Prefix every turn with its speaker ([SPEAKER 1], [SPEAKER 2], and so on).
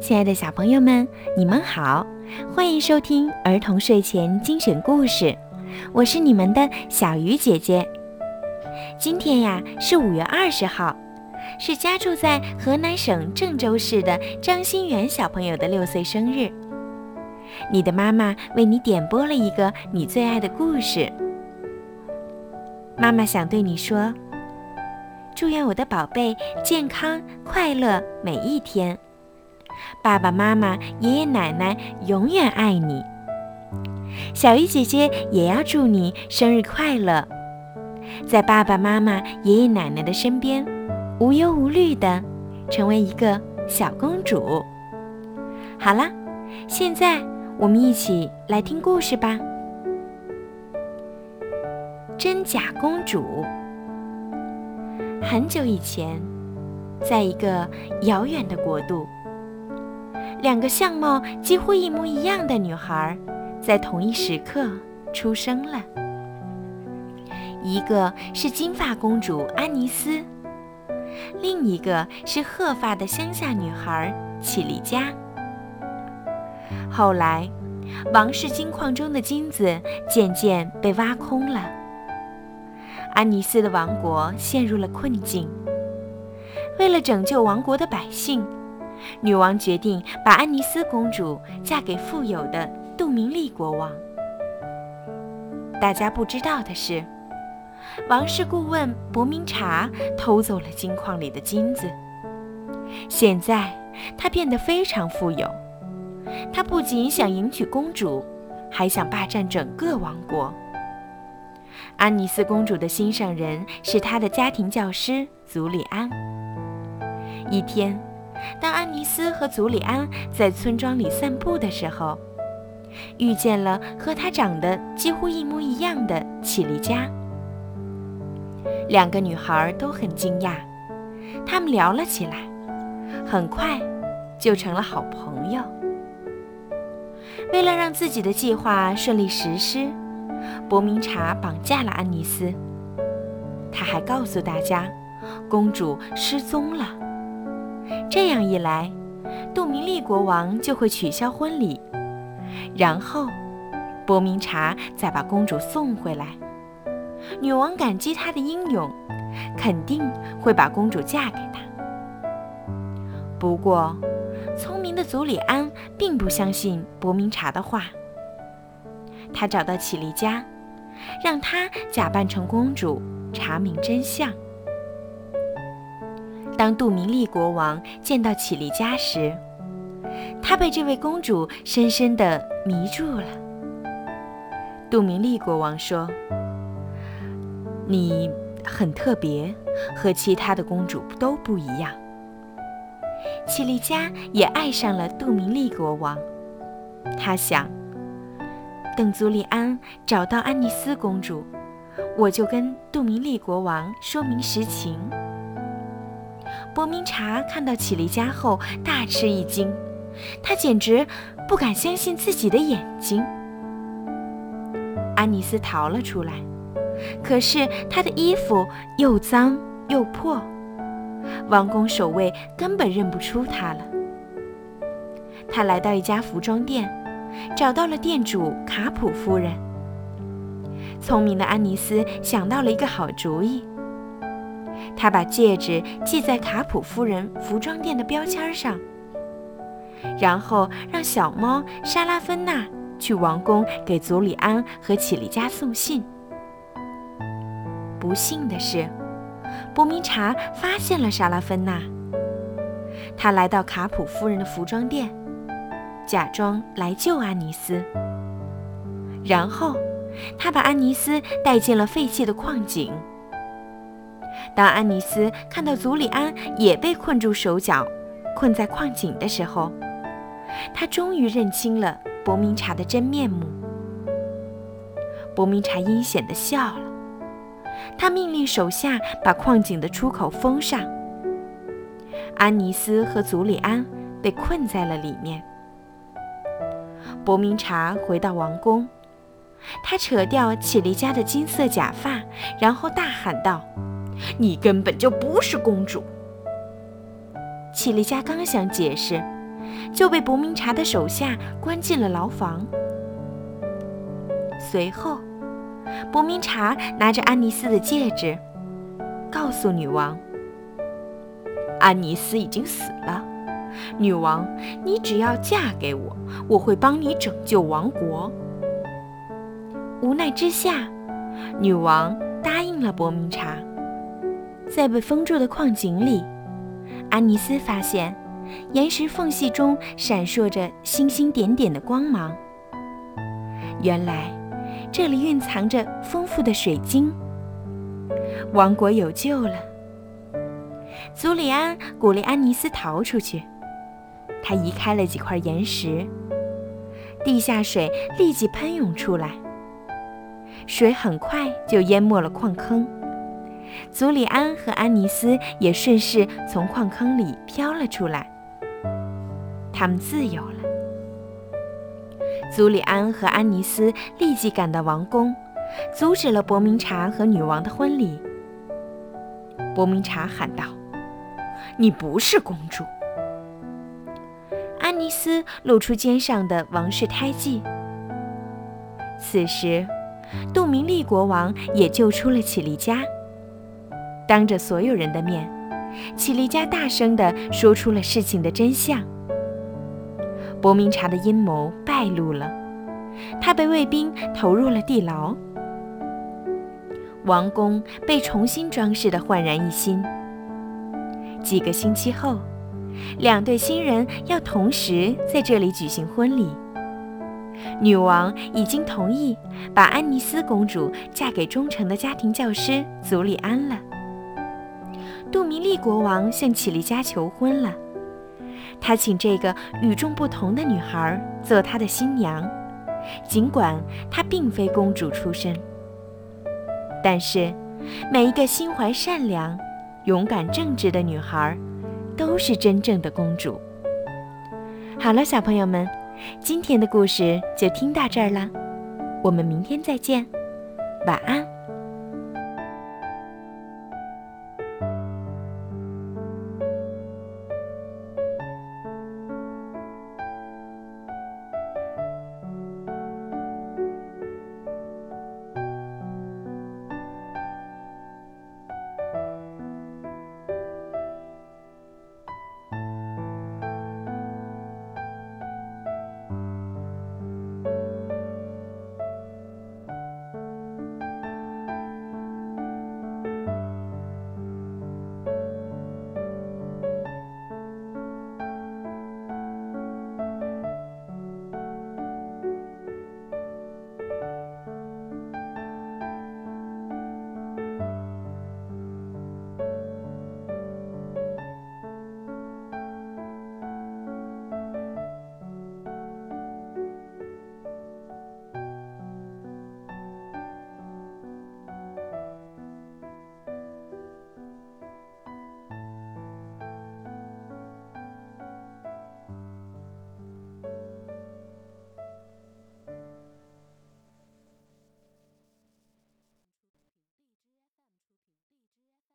[SPEAKER 1] 亲爱的小朋友们，你们好，欢迎收听儿童睡前精选故事，我是你们的小鱼姐姐。今天呀是五月二十号，是家住在河南省郑州市的张新元小朋友的六岁生日。你的妈妈为你点播了一个你最爱的故事，妈妈想对你说：祝愿我的宝贝健康快乐每一天。爸爸妈妈、爷爷奶奶永远爱你。小鱼姐姐也要祝你生日快乐，在爸爸妈妈、爷爷奶奶的身边，无忧无虑的成为一个小公主。好啦，现在我们一起来听故事吧。真假公主。很久以前，在一个遥远的国度。两个相貌几乎一模一样的女孩，在同一时刻出生了。一个是金发公主安妮斯，另一个是褐发的乡下女孩绮丽佳。后来，王室金矿中的金子渐渐被挖空了，安妮斯的王国陷入了困境。为了拯救王国的百姓。女王决定把安妮斯公主嫁给富有的杜明利国王。大家不知道的是，王室顾问伯明察偷走了金矿里的金子。现在他变得非常富有，他不仅想迎娶公主，还想霸占整个王国。安妮斯公主的心上人是她的家庭教师祖里安。一天。当安妮斯和祖里安在村庄里散步的时候，遇见了和她长得几乎一模一样的绮丽佳。两个女孩都很惊讶，她们聊了起来，很快就成了好朋友。为了让自己的计划顺利实施，伯明察绑架了安妮斯。他还告诉大家，公主失踪了。这样一来，杜明利国王就会取消婚礼，然后伯明察再把公主送回来。女王感激他的英勇，肯定会把公主嫁给他。不过，聪明的祖里安并不相信伯明察的话。他找到绮丽家，让他假扮成公主，查明真相。当杜明利国王见到绮丽佳时，他被这位公主深深地迷住了。杜明利国王说：“你很特别，和其他的公主都不一样。”绮丽佳也爱上了杜明利国王。他想，等祖里安找到安妮斯公主，我就跟杜明利国王说明实情。伯明察看到绮丽家后大吃一惊，他简直不敢相信自己的眼睛。安妮斯逃了出来，可是她的衣服又脏又破，王宫守卫根本认不出她了。他来到一家服装店，找到了店主卡普夫人。聪明的安妮斯想到了一个好主意。他把戒指系在卡普夫人服装店的标签上，然后让小猫莎拉芬娜去王宫给祖里安和绮丽佳送信。不幸的是，伯明察发现了莎拉芬娜。他来到卡普夫人的服装店，假装来救安妮斯，然后他把安妮斯带进了废弃的矿井。当安妮斯看到祖里安也被困住手脚，困在矿井的时候，他终于认清了伯明察的真面目。伯明察阴险地笑了，他命令手下把矿井的出口封上。安妮斯和祖里安被困在了里面。伯明察回到王宫，他扯掉绮丽家的金色假发，然后大喊道。你根本就不是公主。绮丽佳刚想解释，就被伯明察的手下关进了牢房。随后，伯明察拿着安妮斯的戒指，告诉女王：“安妮斯已经死了。女王，你只要嫁给我，我会帮你拯救王国。”无奈之下，女王答应了伯明察。在被封住的矿井里，安妮斯发现岩石缝隙中闪烁着星星点点的光芒。原来，这里蕴藏着丰富的水晶。王国有救了。祖里安鼓励安妮斯逃出去，他移开了几块岩石，地下水立即喷涌出来。水很快就淹没了矿坑，祖里安和安妮斯也顺势从矿坑里飘了出来，他们自由了。祖里安和安妮斯立即赶到王宫，阻止了伯明察和女王的婚礼。伯明察喊道：“你不是公主。”安妮斯露出肩上的王室胎记。此时。杜明利国王也救出了乞力家。当着所有人的面，乞力加大声地说出了事情的真相。伯明察的阴谋败露了，他被卫兵投入了地牢。王宫被重新装饰得焕然一新。几个星期后，两对新人要同时在这里举行婚礼。女王已经同意把安妮斯公主嫁给忠诚的家庭教师祖里安了。杜明利国王向乞力加求婚了，他请这个与众不同的女孩做他的新娘，尽管她并非公主出身。但是，每一个心怀善良、勇敢正直的女孩，都是真正的公主。好了，小朋友们。今天的故事就听到这儿了，我们明天再见，晚安。